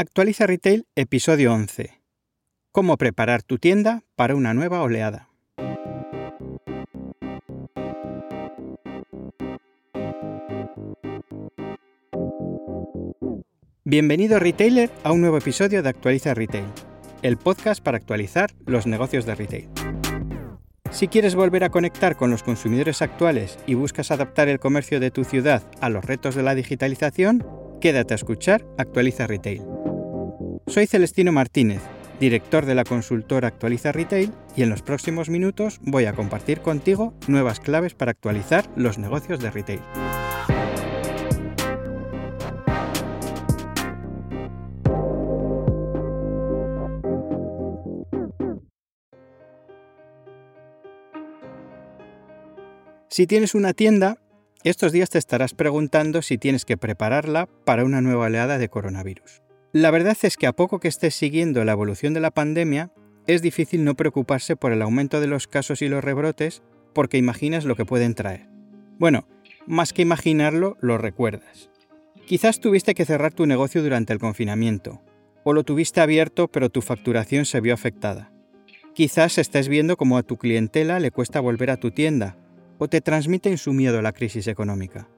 Actualiza Retail, episodio 11. Cómo preparar tu tienda para una nueva oleada. Bienvenido retailer a un nuevo episodio de Actualiza Retail, el podcast para actualizar los negocios de retail. Si quieres volver a conectar con los consumidores actuales y buscas adaptar el comercio de tu ciudad a los retos de la digitalización, quédate a escuchar Actualiza Retail. Soy Celestino Martínez, director de la consultora Actualiza Retail, y en los próximos minutos voy a compartir contigo nuevas claves para actualizar los negocios de retail. Si tienes una tienda, estos días te estarás preguntando si tienes que prepararla para una nueva oleada de coronavirus. La verdad es que a poco que estés siguiendo la evolución de la pandemia, es difícil no preocuparse por el aumento de los casos y los rebrotes porque imaginas lo que pueden traer. Bueno, más que imaginarlo, lo recuerdas. Quizás tuviste que cerrar tu negocio durante el confinamiento, o lo tuviste abierto pero tu facturación se vio afectada. Quizás estés viendo cómo a tu clientela le cuesta volver a tu tienda o te transmiten su miedo a la crisis económica.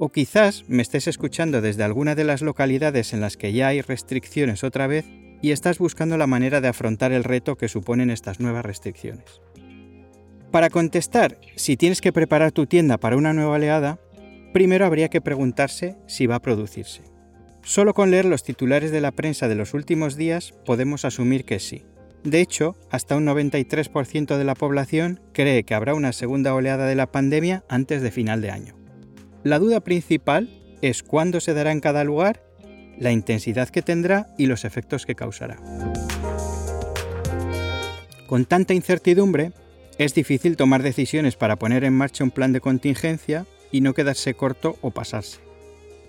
O quizás me estés escuchando desde alguna de las localidades en las que ya hay restricciones otra vez y estás buscando la manera de afrontar el reto que suponen estas nuevas restricciones. Para contestar si tienes que preparar tu tienda para una nueva oleada, primero habría que preguntarse si va a producirse. Solo con leer los titulares de la prensa de los últimos días podemos asumir que sí. De hecho, hasta un 93% de la población cree que habrá una segunda oleada de la pandemia antes de final de año. La duda principal es cuándo se dará en cada lugar, la intensidad que tendrá y los efectos que causará. Con tanta incertidumbre, es difícil tomar decisiones para poner en marcha un plan de contingencia y no quedarse corto o pasarse.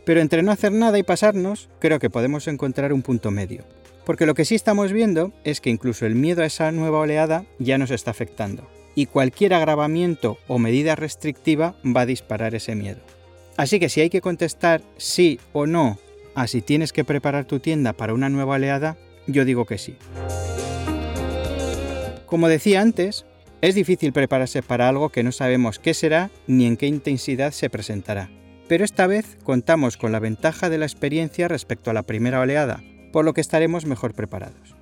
Pero entre no hacer nada y pasarnos, creo que podemos encontrar un punto medio, porque lo que sí estamos viendo es que incluso el miedo a esa nueva oleada ya nos está afectando, y cualquier agravamiento o medida restrictiva va a disparar ese miedo. Así que si hay que contestar sí o no a si tienes que preparar tu tienda para una nueva oleada, yo digo que sí. Como decía antes, es difícil prepararse para algo que no sabemos qué será ni en qué intensidad se presentará. Pero esta vez contamos con la ventaja de la experiencia respecto a la primera oleada, por lo que estaremos mejor preparados.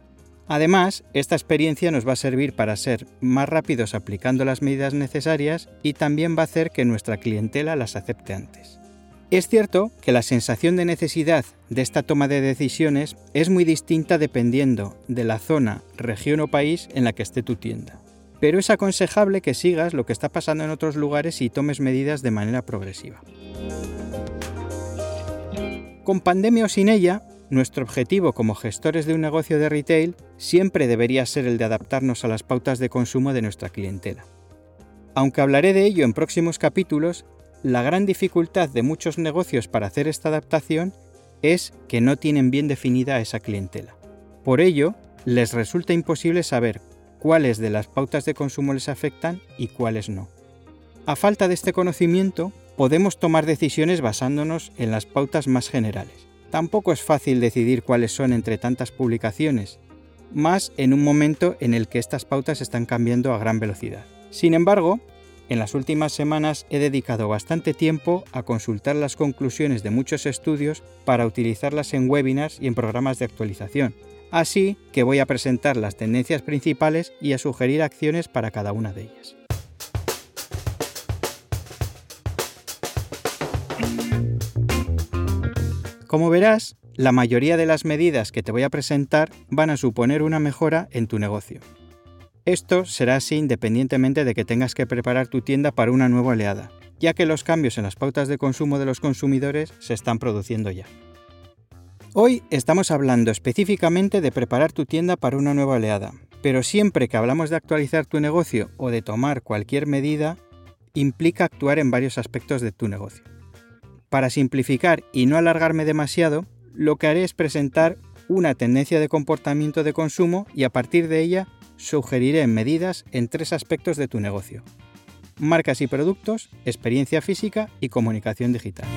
Además, esta experiencia nos va a servir para ser más rápidos aplicando las medidas necesarias y también va a hacer que nuestra clientela las acepte antes. Es cierto que la sensación de necesidad de esta toma de decisiones es muy distinta dependiendo de la zona, región o país en la que esté tu tienda. Pero es aconsejable que sigas lo que está pasando en otros lugares y tomes medidas de manera progresiva. Con pandemia o sin ella, nuestro objetivo como gestores de un negocio de retail siempre debería ser el de adaptarnos a las pautas de consumo de nuestra clientela. Aunque hablaré de ello en próximos capítulos, la gran dificultad de muchos negocios para hacer esta adaptación es que no tienen bien definida esa clientela. Por ello, les resulta imposible saber cuáles de las pautas de consumo les afectan y cuáles no. A falta de este conocimiento, podemos tomar decisiones basándonos en las pautas más generales Tampoco es fácil decidir cuáles son entre tantas publicaciones, más en un momento en el que estas pautas están cambiando a gran velocidad. Sin embargo, en las últimas semanas he dedicado bastante tiempo a consultar las conclusiones de muchos estudios para utilizarlas en webinars y en programas de actualización. Así que voy a presentar las tendencias principales y a sugerir acciones para cada una de ellas. Como verás, la mayoría de las medidas que te voy a presentar van a suponer una mejora en tu negocio. Esto será así independientemente de que tengas que preparar tu tienda para una nueva oleada, ya que los cambios en las pautas de consumo de los consumidores se están produciendo ya. Hoy estamos hablando específicamente de preparar tu tienda para una nueva oleada, pero siempre que hablamos de actualizar tu negocio o de tomar cualquier medida, implica actuar en varios aspectos de tu negocio. Para simplificar y no alargarme demasiado, lo que haré es presentar una tendencia de comportamiento de consumo y a partir de ella sugeriré medidas en tres aspectos de tu negocio. Marcas y productos, experiencia física y comunicación digital.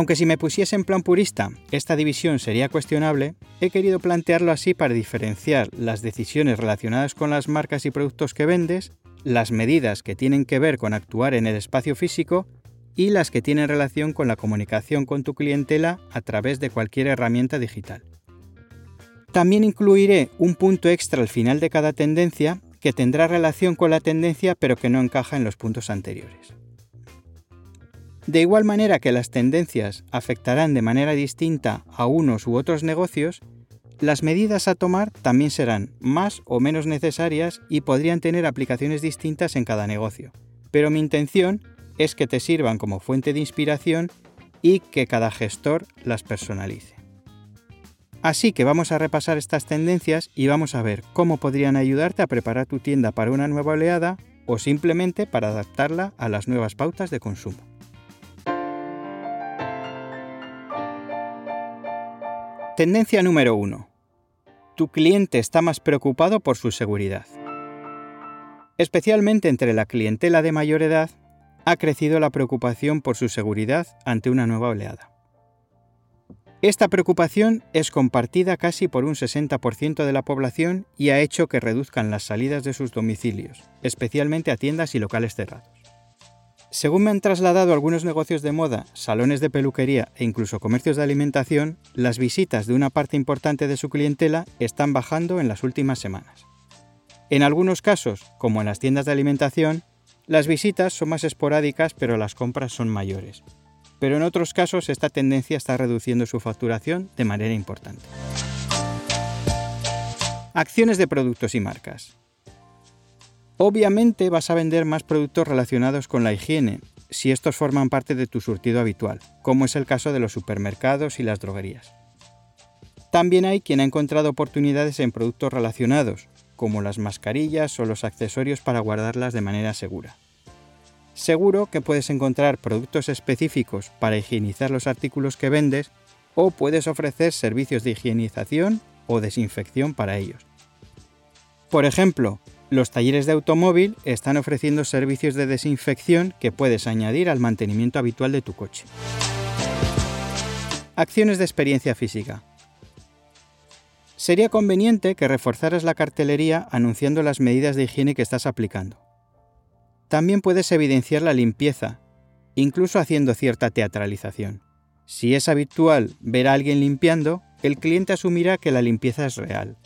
Aunque si me pusiese en plan purista, esta división sería cuestionable, he querido plantearlo así para diferenciar las decisiones relacionadas con las marcas y productos que vendes, las medidas que tienen que ver con actuar en el espacio físico y las que tienen relación con la comunicación con tu clientela a través de cualquier herramienta digital. También incluiré un punto extra al final de cada tendencia que tendrá relación con la tendencia pero que no encaja en los puntos anteriores. De igual manera que las tendencias afectarán de manera distinta a unos u otros negocios, las medidas a tomar también serán más o menos necesarias y podrían tener aplicaciones distintas en cada negocio. Pero mi intención es que te sirvan como fuente de inspiración y que cada gestor las personalice. Así que vamos a repasar estas tendencias y vamos a ver cómo podrían ayudarte a preparar tu tienda para una nueva oleada o simplemente para adaptarla a las nuevas pautas de consumo. Tendencia número 1. Tu cliente está más preocupado por su seguridad. Especialmente entre la clientela de mayor edad, ha crecido la preocupación por su seguridad ante una nueva oleada. Esta preocupación es compartida casi por un 60% de la población y ha hecho que reduzcan las salidas de sus domicilios, especialmente a tiendas y locales cerrados. Según me han trasladado algunos negocios de moda, salones de peluquería e incluso comercios de alimentación, las visitas de una parte importante de su clientela están bajando en las últimas semanas. En algunos casos, como en las tiendas de alimentación, las visitas son más esporádicas pero las compras son mayores. Pero en otros casos esta tendencia está reduciendo su facturación de manera importante. Acciones de productos y marcas. Obviamente vas a vender más productos relacionados con la higiene, si estos forman parte de tu surtido habitual, como es el caso de los supermercados y las droguerías. También hay quien ha encontrado oportunidades en productos relacionados, como las mascarillas o los accesorios para guardarlas de manera segura. Seguro que puedes encontrar productos específicos para higienizar los artículos que vendes o puedes ofrecer servicios de higienización o desinfección para ellos. Por ejemplo, los talleres de automóvil están ofreciendo servicios de desinfección que puedes añadir al mantenimiento habitual de tu coche. Acciones de experiencia física. Sería conveniente que reforzaras la cartelería anunciando las medidas de higiene que estás aplicando. También puedes evidenciar la limpieza, incluso haciendo cierta teatralización. Si es habitual ver a alguien limpiando, el cliente asumirá que la limpieza es real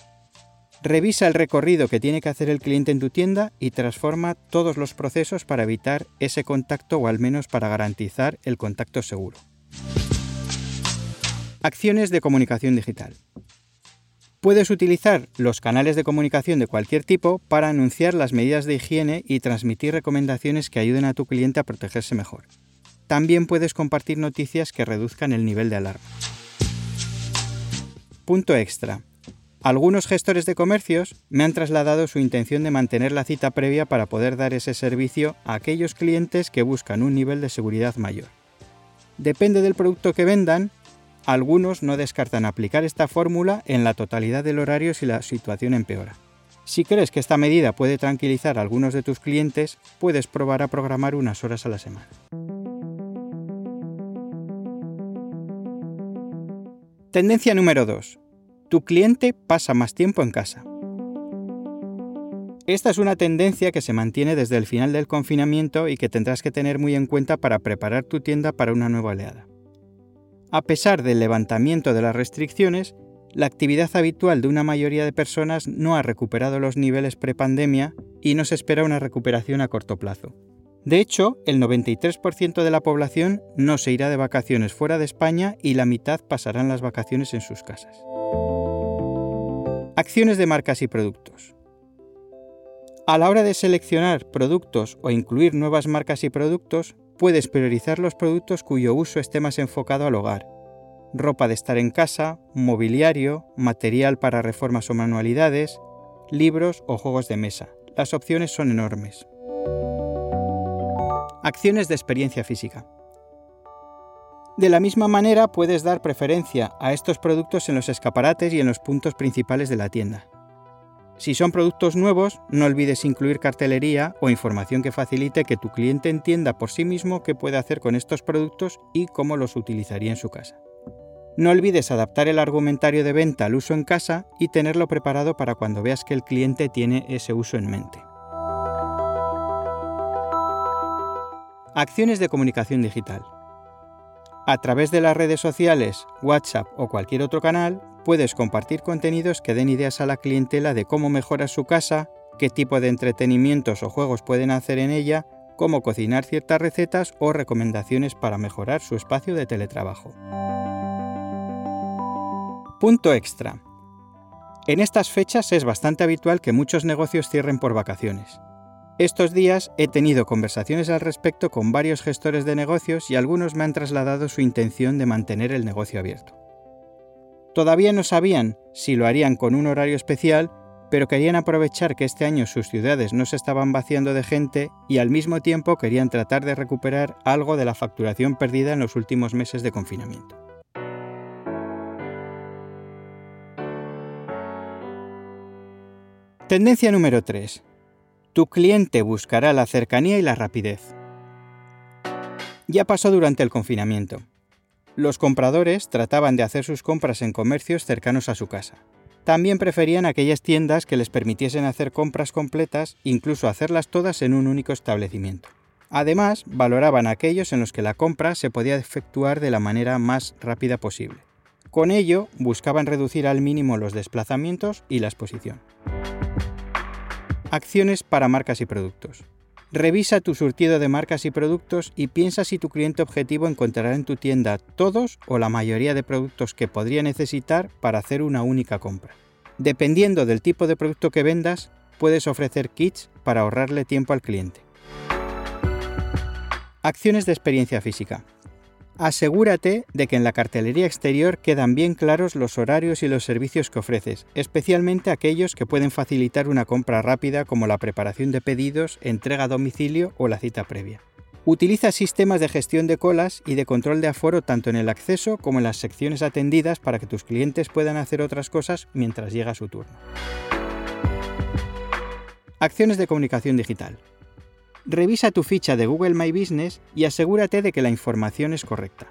Revisa el recorrido que tiene que hacer el cliente en tu tienda y transforma todos los procesos para evitar ese contacto o al menos para garantizar el contacto seguro. Acciones de comunicación digital. Puedes utilizar los canales de comunicación de cualquier tipo para anunciar las medidas de higiene y transmitir recomendaciones que ayuden a tu cliente a protegerse mejor. También puedes compartir noticias que reduzcan el nivel de alarma. Punto extra. Algunos gestores de comercios me han trasladado su intención de mantener la cita previa para poder dar ese servicio a aquellos clientes que buscan un nivel de seguridad mayor. Depende del producto que vendan, algunos no descartan aplicar esta fórmula en la totalidad del horario si la situación empeora. Si crees que esta medida puede tranquilizar a algunos de tus clientes, puedes probar a programar unas horas a la semana. Tendencia número 2 tu cliente pasa más tiempo en casa. Esta es una tendencia que se mantiene desde el final del confinamiento y que tendrás que tener muy en cuenta para preparar tu tienda para una nueva oleada. A pesar del levantamiento de las restricciones, la actividad habitual de una mayoría de personas no ha recuperado los niveles prepandemia y no se espera una recuperación a corto plazo. De hecho, el 93% de la población no se irá de vacaciones fuera de España y la mitad pasarán las vacaciones en sus casas. Acciones de marcas y productos. A la hora de seleccionar productos o incluir nuevas marcas y productos, puedes priorizar los productos cuyo uso esté más enfocado al hogar, ropa de estar en casa, mobiliario, material para reformas o manualidades, libros o juegos de mesa. Las opciones son enormes. Acciones de experiencia física. De la misma manera puedes dar preferencia a estos productos en los escaparates y en los puntos principales de la tienda. Si son productos nuevos, no olvides incluir cartelería o información que facilite que tu cliente entienda por sí mismo qué puede hacer con estos productos y cómo los utilizaría en su casa. No olvides adaptar el argumentario de venta al uso en casa y tenerlo preparado para cuando veas que el cliente tiene ese uso en mente. Acciones de comunicación digital. A través de las redes sociales, WhatsApp o cualquier otro canal, puedes compartir contenidos que den ideas a la clientela de cómo mejorar su casa, qué tipo de entretenimientos o juegos pueden hacer en ella, cómo cocinar ciertas recetas o recomendaciones para mejorar su espacio de teletrabajo. Punto extra. En estas fechas es bastante habitual que muchos negocios cierren por vacaciones. Estos días he tenido conversaciones al respecto con varios gestores de negocios y algunos me han trasladado su intención de mantener el negocio abierto. Todavía no sabían si lo harían con un horario especial, pero querían aprovechar que este año sus ciudades no se estaban vaciando de gente y al mismo tiempo querían tratar de recuperar algo de la facturación perdida en los últimos meses de confinamiento. Tendencia número 3. Tu cliente buscará la cercanía y la rapidez. Ya pasó durante el confinamiento. Los compradores trataban de hacer sus compras en comercios cercanos a su casa. También preferían aquellas tiendas que les permitiesen hacer compras completas, incluso hacerlas todas en un único establecimiento. Además, valoraban aquellos en los que la compra se podía efectuar de la manera más rápida posible. Con ello, buscaban reducir al mínimo los desplazamientos y la exposición. Acciones para marcas y productos. Revisa tu surtido de marcas y productos y piensa si tu cliente objetivo encontrará en tu tienda todos o la mayoría de productos que podría necesitar para hacer una única compra. Dependiendo del tipo de producto que vendas, puedes ofrecer kits para ahorrarle tiempo al cliente. Acciones de experiencia física. Asegúrate de que en la cartelería exterior quedan bien claros los horarios y los servicios que ofreces, especialmente aquellos que pueden facilitar una compra rápida como la preparación de pedidos, entrega a domicilio o la cita previa. Utiliza sistemas de gestión de colas y de control de aforo tanto en el acceso como en las secciones atendidas para que tus clientes puedan hacer otras cosas mientras llega su turno. Acciones de comunicación digital. Revisa tu ficha de Google My Business y asegúrate de que la información es correcta.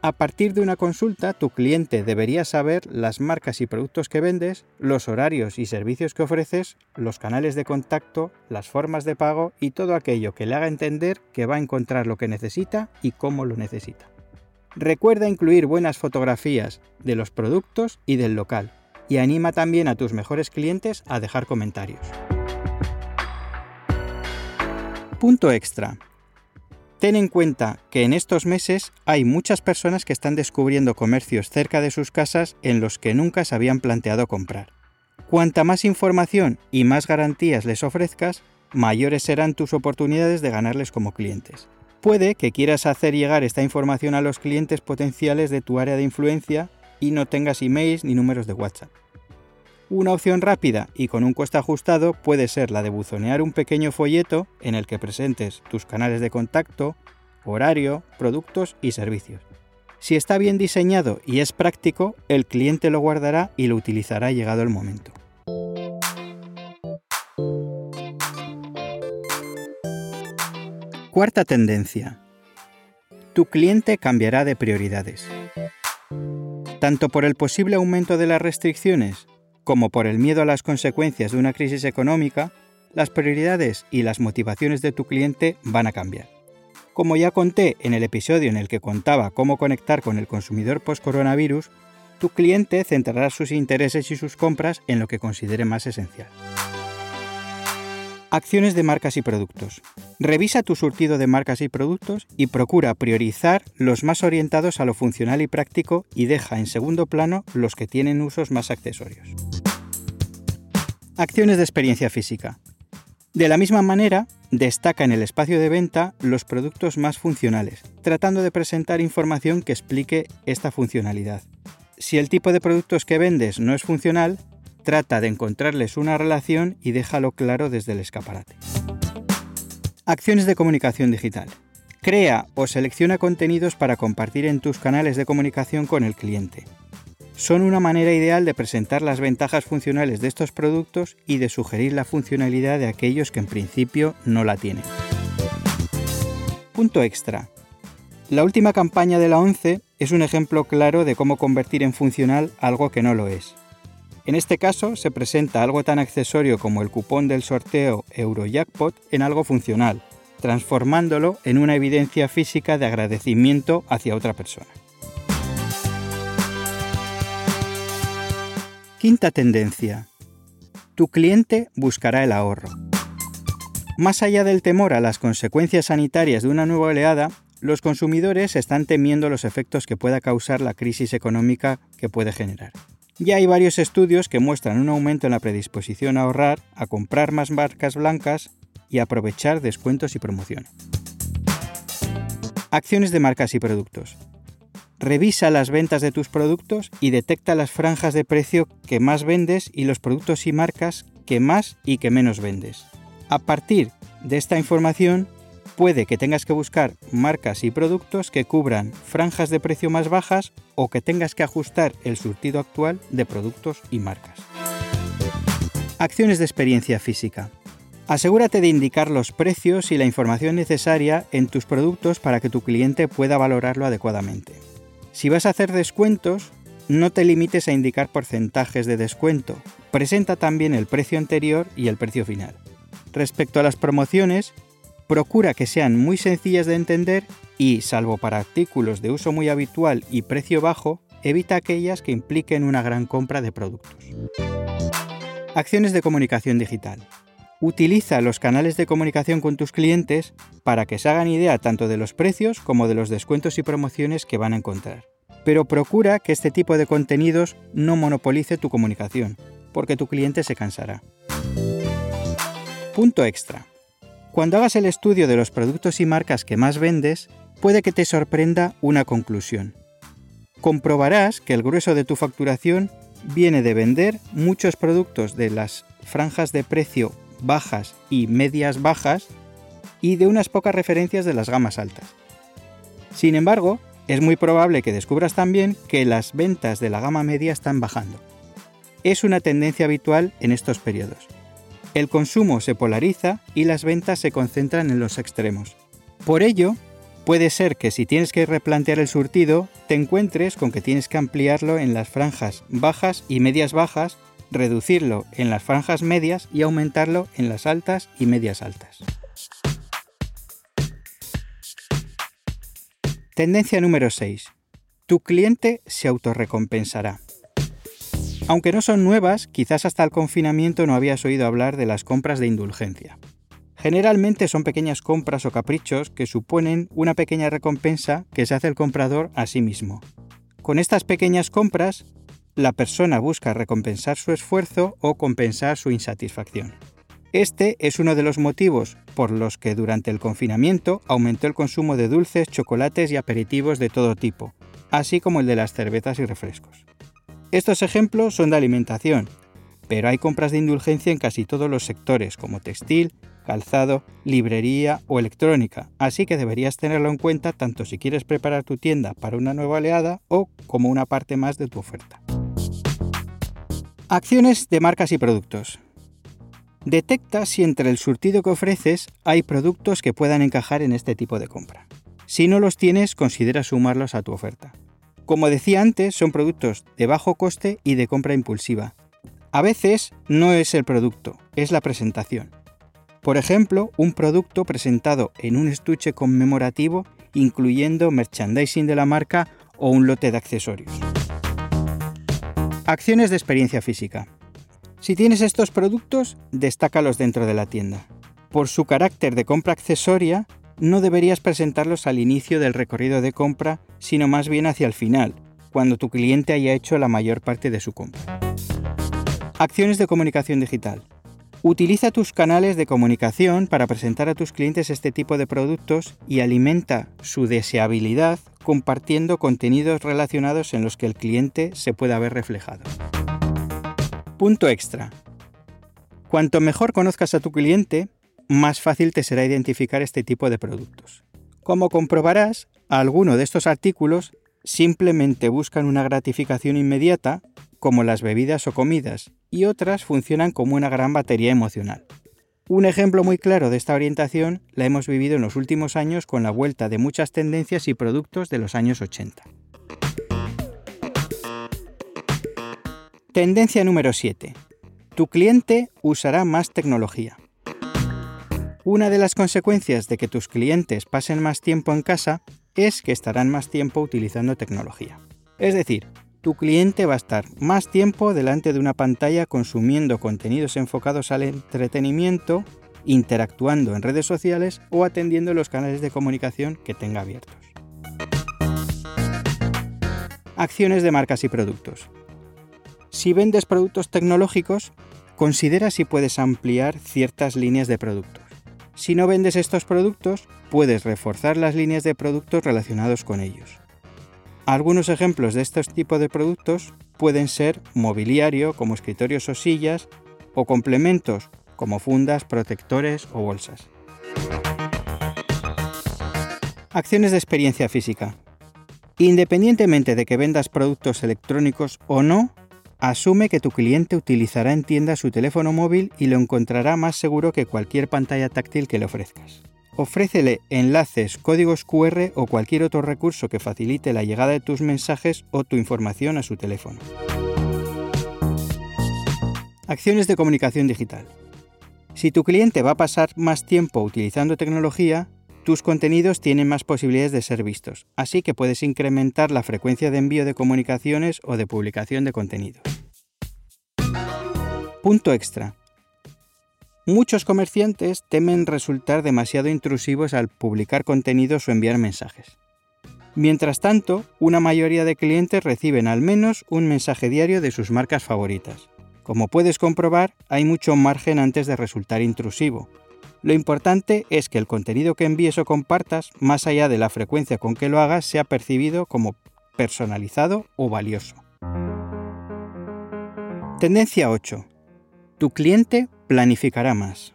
A partir de una consulta, tu cliente debería saber las marcas y productos que vendes, los horarios y servicios que ofreces, los canales de contacto, las formas de pago y todo aquello que le haga entender que va a encontrar lo que necesita y cómo lo necesita. Recuerda incluir buenas fotografías de los productos y del local y anima también a tus mejores clientes a dejar comentarios. Punto extra. Ten en cuenta que en estos meses hay muchas personas que están descubriendo comercios cerca de sus casas en los que nunca se habían planteado comprar. Cuanta más información y más garantías les ofrezcas, mayores serán tus oportunidades de ganarles como clientes. Puede que quieras hacer llegar esta información a los clientes potenciales de tu área de influencia y no tengas emails ni números de WhatsApp. Una opción rápida y con un coste ajustado puede ser la de buzonear un pequeño folleto en el que presentes tus canales de contacto, horario, productos y servicios. Si está bien diseñado y es práctico, el cliente lo guardará y lo utilizará llegado el momento. Cuarta tendencia. Tu cliente cambiará de prioridades. Tanto por el posible aumento de las restricciones como por el miedo a las consecuencias de una crisis económica, las prioridades y las motivaciones de tu cliente van a cambiar. Como ya conté en el episodio en el que contaba cómo conectar con el consumidor post-coronavirus, tu cliente centrará sus intereses y sus compras en lo que considere más esencial. Acciones de marcas y productos. Revisa tu surtido de marcas y productos y procura priorizar los más orientados a lo funcional y práctico y deja en segundo plano los que tienen usos más accesorios. Acciones de experiencia física. De la misma manera, destaca en el espacio de venta los productos más funcionales, tratando de presentar información que explique esta funcionalidad. Si el tipo de productos que vendes no es funcional, trata de encontrarles una relación y déjalo claro desde el escaparate. Acciones de comunicación digital. Crea o selecciona contenidos para compartir en tus canales de comunicación con el cliente. Son una manera ideal de presentar las ventajas funcionales de estos productos y de sugerir la funcionalidad de aquellos que en principio no la tienen. Punto extra. La última campaña de la 11 es un ejemplo claro de cómo convertir en funcional algo que no lo es. En este caso se presenta algo tan accesorio como el cupón del sorteo Eurojackpot en algo funcional, transformándolo en una evidencia física de agradecimiento hacia otra persona. Quinta tendencia. Tu cliente buscará el ahorro. Más allá del temor a las consecuencias sanitarias de una nueva oleada, los consumidores están temiendo los efectos que pueda causar la crisis económica que puede generar. Ya hay varios estudios que muestran un aumento en la predisposición a ahorrar, a comprar más marcas blancas y a aprovechar descuentos y promoción. Acciones de marcas y productos. Revisa las ventas de tus productos y detecta las franjas de precio que más vendes y los productos y marcas que más y que menos vendes. A partir de esta información, puede que tengas que buscar marcas y productos que cubran franjas de precio más bajas o que tengas que ajustar el surtido actual de productos y marcas. Acciones de experiencia física. Asegúrate de indicar los precios y la información necesaria en tus productos para que tu cliente pueda valorarlo adecuadamente. Si vas a hacer descuentos, no te limites a indicar porcentajes de descuento. Presenta también el precio anterior y el precio final. Respecto a las promociones, procura que sean muy sencillas de entender y, salvo para artículos de uso muy habitual y precio bajo, evita aquellas que impliquen una gran compra de productos. Acciones de comunicación digital. Utiliza los canales de comunicación con tus clientes para que se hagan idea tanto de los precios como de los descuentos y promociones que van a encontrar. Pero procura que este tipo de contenidos no monopolice tu comunicación, porque tu cliente se cansará. Punto extra. Cuando hagas el estudio de los productos y marcas que más vendes, puede que te sorprenda una conclusión. Comprobarás que el grueso de tu facturación viene de vender muchos productos de las franjas de precio bajas y medias bajas y de unas pocas referencias de las gamas altas. Sin embargo, es muy probable que descubras también que las ventas de la gama media están bajando. Es una tendencia habitual en estos periodos. El consumo se polariza y las ventas se concentran en los extremos. Por ello, puede ser que si tienes que replantear el surtido, te encuentres con que tienes que ampliarlo en las franjas bajas y medias bajas, reducirlo en las franjas medias y aumentarlo en las altas y medias altas. Tendencia número 6. Tu cliente se autorrecompensará. Aunque no son nuevas, quizás hasta el confinamiento no habías oído hablar de las compras de indulgencia. Generalmente son pequeñas compras o caprichos que suponen una pequeña recompensa que se hace el comprador a sí mismo. Con estas pequeñas compras, la persona busca recompensar su esfuerzo o compensar su insatisfacción. Este es uno de los motivos por los que durante el confinamiento aumentó el consumo de dulces, chocolates y aperitivos de todo tipo, así como el de las cervezas y refrescos. Estos ejemplos son de alimentación, pero hay compras de indulgencia en casi todos los sectores, como textil, calzado, librería o electrónica, así que deberías tenerlo en cuenta tanto si quieres preparar tu tienda para una nueva oleada o como una parte más de tu oferta. Acciones de marcas y productos. Detecta si entre el surtido que ofreces hay productos que puedan encajar en este tipo de compra. Si no los tienes, considera sumarlos a tu oferta. Como decía antes, son productos de bajo coste y de compra impulsiva. A veces no es el producto, es la presentación. Por ejemplo, un producto presentado en un estuche conmemorativo incluyendo merchandising de la marca o un lote de accesorios. Acciones de experiencia física. Si tienes estos productos, destácalos dentro de la tienda. Por su carácter de compra accesoria, no deberías presentarlos al inicio del recorrido de compra, sino más bien hacia el final, cuando tu cliente haya hecho la mayor parte de su compra. Acciones de comunicación digital. Utiliza tus canales de comunicación para presentar a tus clientes este tipo de productos y alimenta su deseabilidad compartiendo contenidos relacionados en los que el cliente se pueda ver reflejado. Punto extra. Cuanto mejor conozcas a tu cliente, más fácil te será identificar este tipo de productos. Como comprobarás, algunos de estos artículos simplemente buscan una gratificación inmediata, como las bebidas o comidas, y otras funcionan como una gran batería emocional. Un ejemplo muy claro de esta orientación la hemos vivido en los últimos años con la vuelta de muchas tendencias y productos de los años 80. Tendencia número 7. Tu cliente usará más tecnología. Una de las consecuencias de que tus clientes pasen más tiempo en casa es que estarán más tiempo utilizando tecnología. Es decir, tu cliente va a estar más tiempo delante de una pantalla consumiendo contenidos enfocados al entretenimiento, interactuando en redes sociales o atendiendo los canales de comunicación que tenga abiertos. Acciones de marcas y productos. Si vendes productos tecnológicos, considera si puedes ampliar ciertas líneas de productos. Si no vendes estos productos, puedes reforzar las líneas de productos relacionados con ellos. Algunos ejemplos de estos tipos de productos pueden ser mobiliario como escritorios o sillas o complementos como fundas, protectores o bolsas. Acciones de experiencia física. Independientemente de que vendas productos electrónicos o no, asume que tu cliente utilizará en tienda su teléfono móvil y lo encontrará más seguro que cualquier pantalla táctil que le ofrezcas. Ofrécele enlaces, códigos QR o cualquier otro recurso que facilite la llegada de tus mensajes o tu información a su teléfono. Acciones de comunicación digital. Si tu cliente va a pasar más tiempo utilizando tecnología, tus contenidos tienen más posibilidades de ser vistos, así que puedes incrementar la frecuencia de envío de comunicaciones o de publicación de contenido. Punto extra. Muchos comerciantes temen resultar demasiado intrusivos al publicar contenidos o enviar mensajes. Mientras tanto, una mayoría de clientes reciben al menos un mensaje diario de sus marcas favoritas. Como puedes comprobar, hay mucho margen antes de resultar intrusivo. Lo importante es que el contenido que envíes o compartas, más allá de la frecuencia con que lo hagas, sea percibido como personalizado o valioso. Tendencia 8. Tu cliente planificará más.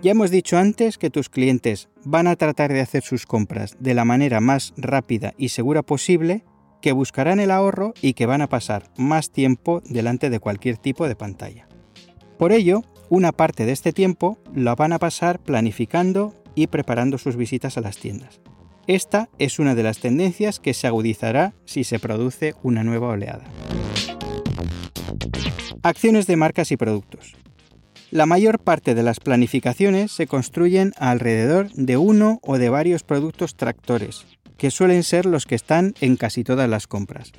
Ya hemos dicho antes que tus clientes van a tratar de hacer sus compras de la manera más rápida y segura posible, que buscarán el ahorro y que van a pasar más tiempo delante de cualquier tipo de pantalla. Por ello, una parte de este tiempo la van a pasar planificando y preparando sus visitas a las tiendas. Esta es una de las tendencias que se agudizará si se produce una nueva oleada. Acciones de marcas y productos. La mayor parte de las planificaciones se construyen alrededor de uno o de varios productos tractores, que suelen ser los que están en casi todas las compras.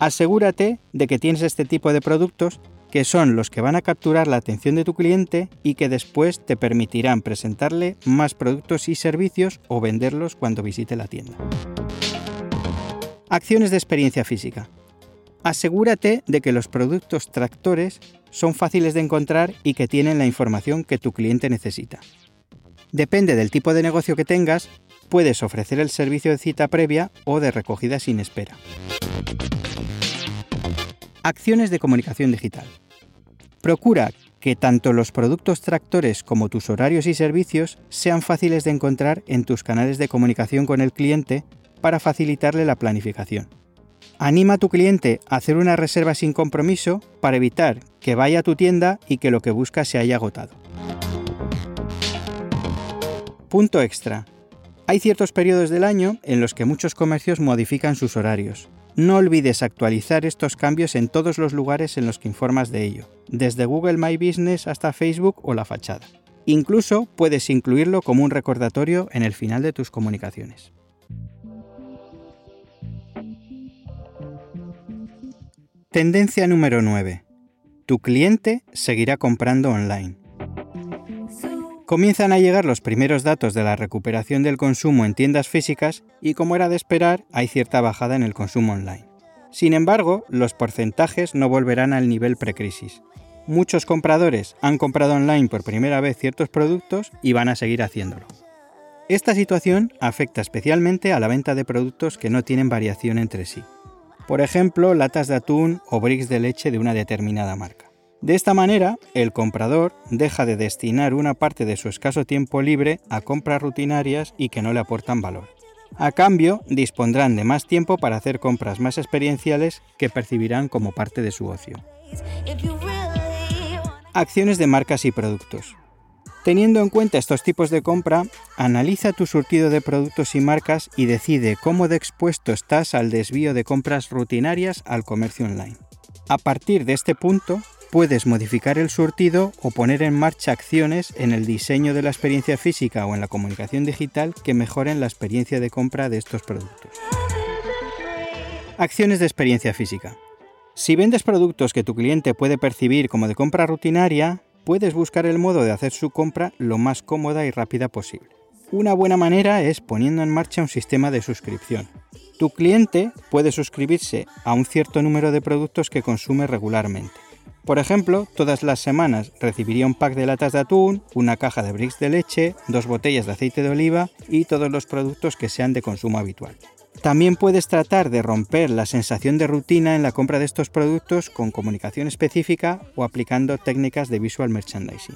Asegúrate de que tienes este tipo de productos que son los que van a capturar la atención de tu cliente y que después te permitirán presentarle más productos y servicios o venderlos cuando visite la tienda. Acciones de experiencia física. Asegúrate de que los productos tractores son fáciles de encontrar y que tienen la información que tu cliente necesita. Depende del tipo de negocio que tengas, puedes ofrecer el servicio de cita previa o de recogida sin espera. Acciones de comunicación digital. Procura que tanto los productos tractores como tus horarios y servicios sean fáciles de encontrar en tus canales de comunicación con el cliente para facilitarle la planificación. Anima a tu cliente a hacer una reserva sin compromiso para evitar que vaya a tu tienda y que lo que busca se haya agotado. Punto extra. Hay ciertos periodos del año en los que muchos comercios modifican sus horarios. No olvides actualizar estos cambios en todos los lugares en los que informas de ello, desde Google My Business hasta Facebook o la fachada. Incluso puedes incluirlo como un recordatorio en el final de tus comunicaciones. Tendencia número 9. Tu cliente seguirá comprando online. Comienzan a llegar los primeros datos de la recuperación del consumo en tiendas físicas y como era de esperar, hay cierta bajada en el consumo online. Sin embargo, los porcentajes no volverán al nivel precrisis. muchos compradores han comprado online por primera vez ciertos productos y van a seguir haciéndolo. Esta situación afecta especialmente a la venta de productos que no tienen variación entre sí. Por ejemplo, latas de atún o bricks de leche de una determinada marca. De esta manera, el comprador deja de destinar una parte de su escaso tiempo libre a compras rutinarias y que no le aportan valor. A cambio, dispondrán de más tiempo para hacer compras más experienciales que percibirán como parte de su ocio. Acciones de marcas y productos. Teniendo en cuenta estos tipos de compra, analiza tu surtido de productos y marcas y decide cómo de expuesto estás al desvío de compras rutinarias al comercio online. A partir de este punto, puedes modificar el surtido o poner en marcha acciones en el diseño de la experiencia física o en la comunicación digital que mejoren la experiencia de compra de estos productos. Acciones de experiencia física. Si vendes productos que tu cliente puede percibir como de compra rutinaria, puedes buscar el modo de hacer su compra lo más cómoda y rápida posible. Una buena manera es poniendo en marcha un sistema de suscripción. Tu cliente puede suscribirse a un cierto número de productos que consume regularmente. Por ejemplo, todas las semanas recibiría un pack de latas de atún, una caja de bricks de leche, dos botellas de aceite de oliva y todos los productos que sean de consumo habitual. También puedes tratar de romper la sensación de rutina en la compra de estos productos con comunicación específica o aplicando técnicas de visual merchandising.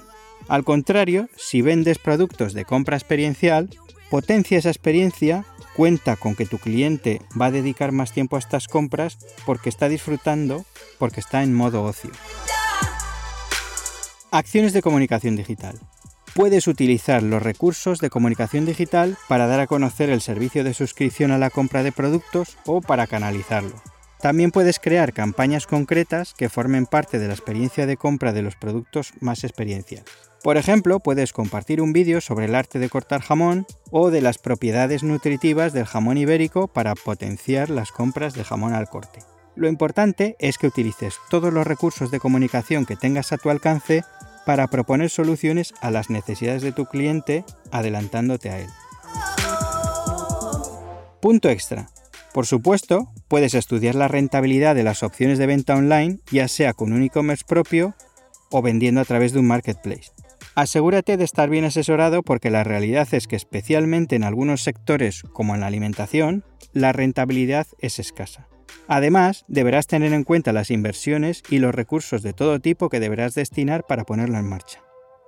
Al contrario, si vendes productos de compra experiencial, potencia esa experiencia, cuenta con que tu cliente va a dedicar más tiempo a estas compras porque está disfrutando, porque está en modo ocio. Acciones de comunicación digital. Puedes utilizar los recursos de comunicación digital para dar a conocer el servicio de suscripción a la compra de productos o para canalizarlo. También puedes crear campañas concretas que formen parte de la experiencia de compra de los productos más experienciales. Por ejemplo, puedes compartir un vídeo sobre el arte de cortar jamón o de las propiedades nutritivas del jamón ibérico para potenciar las compras de jamón al corte. Lo importante es que utilices todos los recursos de comunicación que tengas a tu alcance para proponer soluciones a las necesidades de tu cliente adelantándote a él. Punto extra. Por supuesto, puedes estudiar la rentabilidad de las opciones de venta online, ya sea con un e-commerce propio o vendiendo a través de un marketplace. Asegúrate de estar bien asesorado porque la realidad es que especialmente en algunos sectores como en la alimentación, la rentabilidad es escasa. Además, deberás tener en cuenta las inversiones y los recursos de todo tipo que deberás destinar para ponerlo en marcha.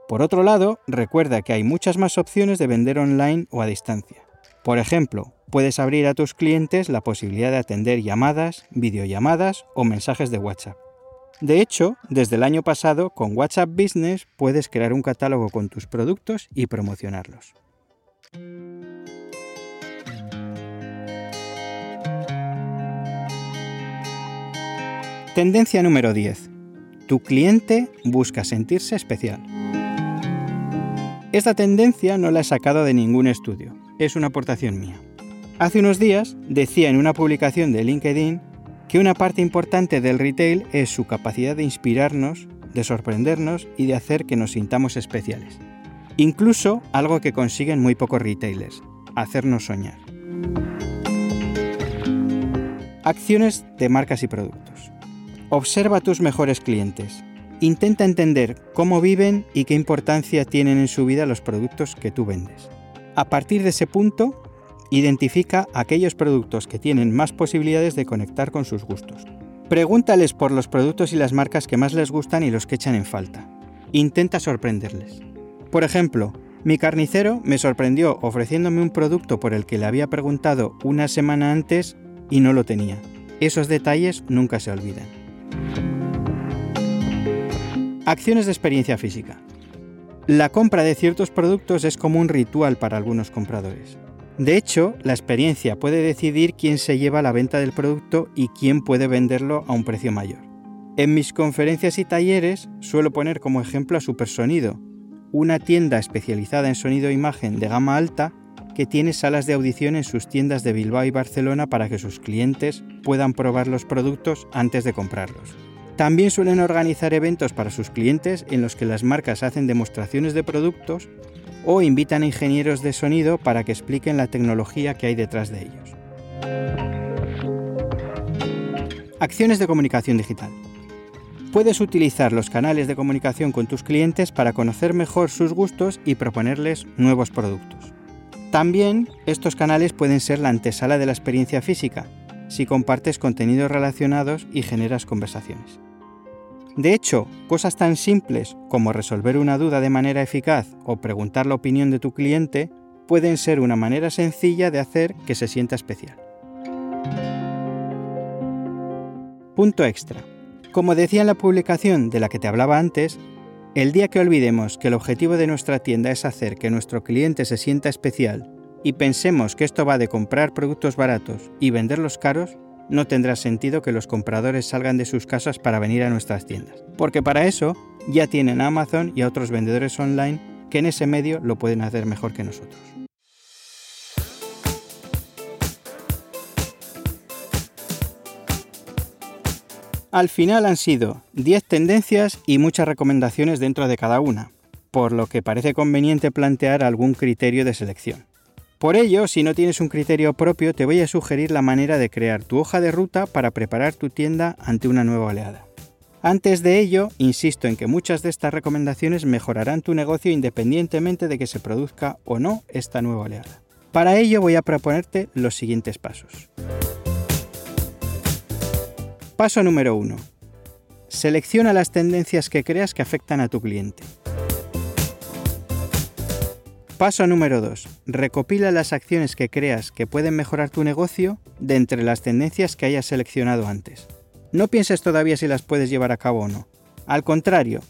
Por otro lado, recuerda que hay muchas más opciones de vender online o a distancia. Por ejemplo, puedes abrir a tus clientes la posibilidad de atender llamadas, videollamadas o mensajes de WhatsApp. De hecho, desde el año pasado, con WhatsApp Business puedes crear un catálogo con tus productos y promocionarlos. Tendencia número 10. Tu cliente busca sentirse especial. Esta tendencia no la he sacado de ningún estudio, es una aportación mía. Hace unos días decía en una publicación de LinkedIn que una parte importante del retail es su capacidad de inspirarnos, de sorprendernos y de hacer que nos sintamos especiales. Incluso algo que consiguen muy pocos retailers, hacernos soñar. Acciones de marcas y productos. Observa a tus mejores clientes. Intenta entender cómo viven y qué importancia tienen en su vida los productos que tú vendes. A partir de ese punto, identifica aquellos productos que tienen más posibilidades de conectar con sus gustos. Pregúntales por los productos y las marcas que más les gustan y los que echan en falta. Intenta sorprenderles. Por ejemplo, mi carnicero me sorprendió ofreciéndome un producto por el que le había preguntado una semana antes y no lo tenía. Esos detalles nunca se olvidan. Acciones de experiencia física. La compra de ciertos productos es como un ritual para algunos compradores. De hecho, la experiencia puede decidir quién se lleva la venta del producto y quién puede venderlo a un precio mayor. En mis conferencias y talleres suelo poner como ejemplo a Supersonido, una tienda especializada en sonido e imagen de gama alta que tiene salas de audición en sus tiendas de Bilbao y Barcelona para que sus clientes puedan probar los productos antes de comprarlos. También suelen organizar eventos para sus clientes en los que las marcas hacen demostraciones de productos o invitan a ingenieros de sonido para que expliquen la tecnología que hay detrás de ellos. Acciones de comunicación digital. Puedes utilizar los canales de comunicación con tus clientes para conocer mejor sus gustos y proponerles nuevos productos. También estos canales pueden ser la antesala de la experiencia física, si compartes contenidos relacionados y generas conversaciones. De hecho, cosas tan simples como resolver una duda de manera eficaz o preguntar la opinión de tu cliente pueden ser una manera sencilla de hacer que se sienta especial. Punto extra. Como decía en la publicación de la que te hablaba antes, el día que olvidemos que el objetivo de nuestra tienda es hacer que nuestro cliente se sienta especial y pensemos que esto va de comprar productos baratos y venderlos caros, no tendrá sentido que los compradores salgan de sus casas para venir a nuestras tiendas, porque para eso ya tienen a Amazon y a otros vendedores online que en ese medio lo pueden hacer mejor que nosotros. Al final han sido 10 tendencias y muchas recomendaciones dentro de cada una, por lo que parece conveniente plantear algún criterio de selección. Por ello, si no tienes un criterio propio, te voy a sugerir la manera de crear tu hoja de ruta para preparar tu tienda ante una nueva oleada. Antes de ello, insisto en que muchas de estas recomendaciones mejorarán tu negocio independientemente de que se produzca o no esta nueva oleada. Para ello voy a proponerte los siguientes pasos. Paso número 1. Selecciona las tendencias que creas que afectan a tu cliente. Paso número 2. Recopila las acciones que creas que pueden mejorar tu negocio de entre las tendencias que hayas seleccionado antes. No pienses todavía si las puedes llevar a cabo o no. Al contrario,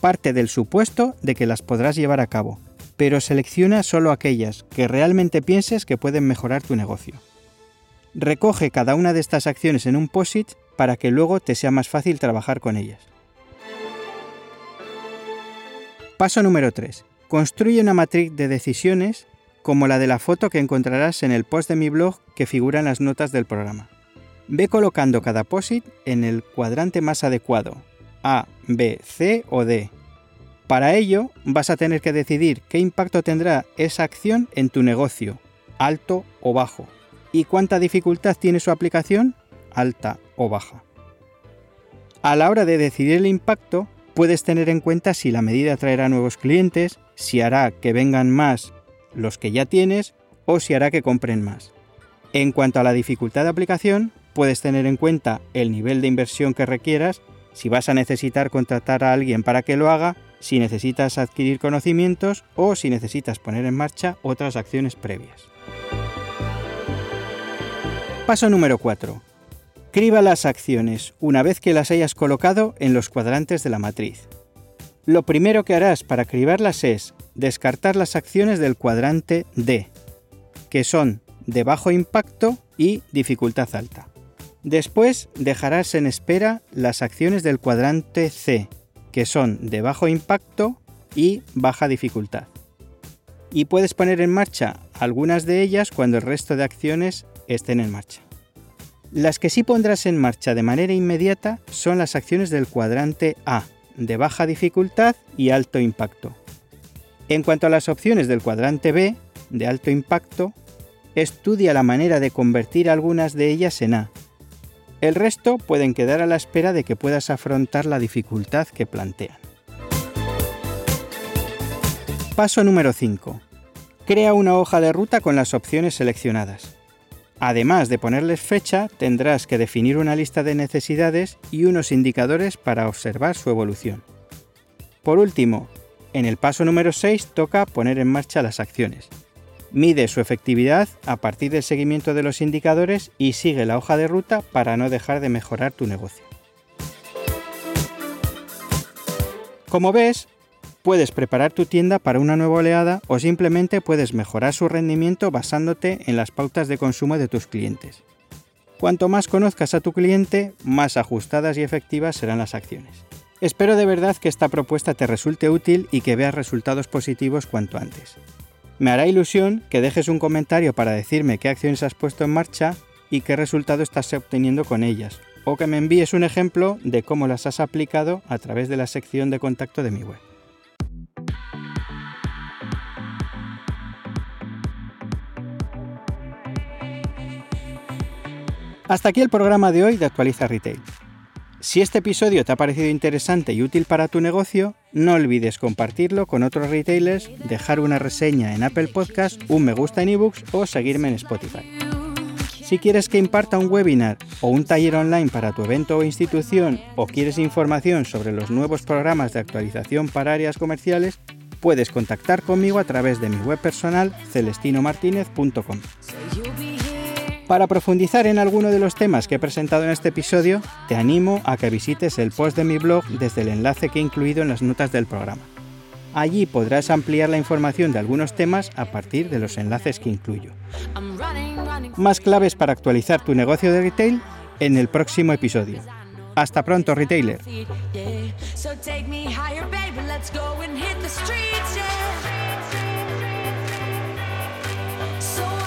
parte del supuesto de que las podrás llevar a cabo, pero selecciona solo aquellas que realmente pienses que pueden mejorar tu negocio. Recoge cada una de estas acciones en un POSIT para que luego te sea más fácil trabajar con ellas. Paso número 3. Construye una matriz de decisiones como la de la foto que encontrarás en el post de mi blog que figura en las notas del programa. Ve colocando cada POSIT en el cuadrante más adecuado, A, B, C o D. Para ello vas a tener que decidir qué impacto tendrá esa acción en tu negocio, alto o bajo, y cuánta dificultad tiene su aplicación alta baja. A la hora de decidir el impacto, puedes tener en cuenta si la medida traerá nuevos clientes, si hará que vengan más los que ya tienes o si hará que compren más. En cuanto a la dificultad de aplicación, puedes tener en cuenta el nivel de inversión que requieras, si vas a necesitar contratar a alguien para que lo haga, si necesitas adquirir conocimientos o si necesitas poner en marcha otras acciones previas. Paso número 4. Escriba las acciones una vez que las hayas colocado en los cuadrantes de la matriz. Lo primero que harás para cribarlas es descartar las acciones del cuadrante D, que son de bajo impacto y dificultad alta. Después dejarás en espera las acciones del cuadrante C, que son de bajo impacto y baja dificultad. Y puedes poner en marcha algunas de ellas cuando el resto de acciones estén en marcha. Las que sí pondrás en marcha de manera inmediata son las acciones del cuadrante A, de baja dificultad y alto impacto. En cuanto a las opciones del cuadrante B, de alto impacto, estudia la manera de convertir algunas de ellas en A. El resto pueden quedar a la espera de que puedas afrontar la dificultad que plantean. Paso número 5. Crea una hoja de ruta con las opciones seleccionadas. Además de ponerles fecha, tendrás que definir una lista de necesidades y unos indicadores para observar su evolución. Por último, en el paso número 6 toca poner en marcha las acciones. Mide su efectividad a partir del seguimiento de los indicadores y sigue la hoja de ruta para no dejar de mejorar tu negocio. Como ves, Puedes preparar tu tienda para una nueva oleada o simplemente puedes mejorar su rendimiento basándote en las pautas de consumo de tus clientes. Cuanto más conozcas a tu cliente, más ajustadas y efectivas serán las acciones. Espero de verdad que esta propuesta te resulte útil y que veas resultados positivos cuanto antes. Me hará ilusión que dejes un comentario para decirme qué acciones has puesto en marcha y qué resultado estás obteniendo con ellas, o que me envíes un ejemplo de cómo las has aplicado a través de la sección de contacto de mi web. Hasta aquí el programa de hoy de Actualiza Retail. Si este episodio te ha parecido interesante y útil para tu negocio, no olvides compartirlo con otros retailers, dejar una reseña en Apple Podcast, un me gusta en ebooks o seguirme en Spotify. Si quieres que imparta un webinar o un taller online para tu evento o institución o quieres información sobre los nuevos programas de actualización para áreas comerciales, puedes contactar conmigo a través de mi web personal celestinomartinez.com. Para profundizar en alguno de los temas que he presentado en este episodio, te animo a que visites el post de mi blog desde el enlace que he incluido en las notas del programa. Allí podrás ampliar la información de algunos temas a partir de los enlaces que incluyo. Más claves para actualizar tu negocio de retail en el próximo episodio. Hasta pronto, retailer. So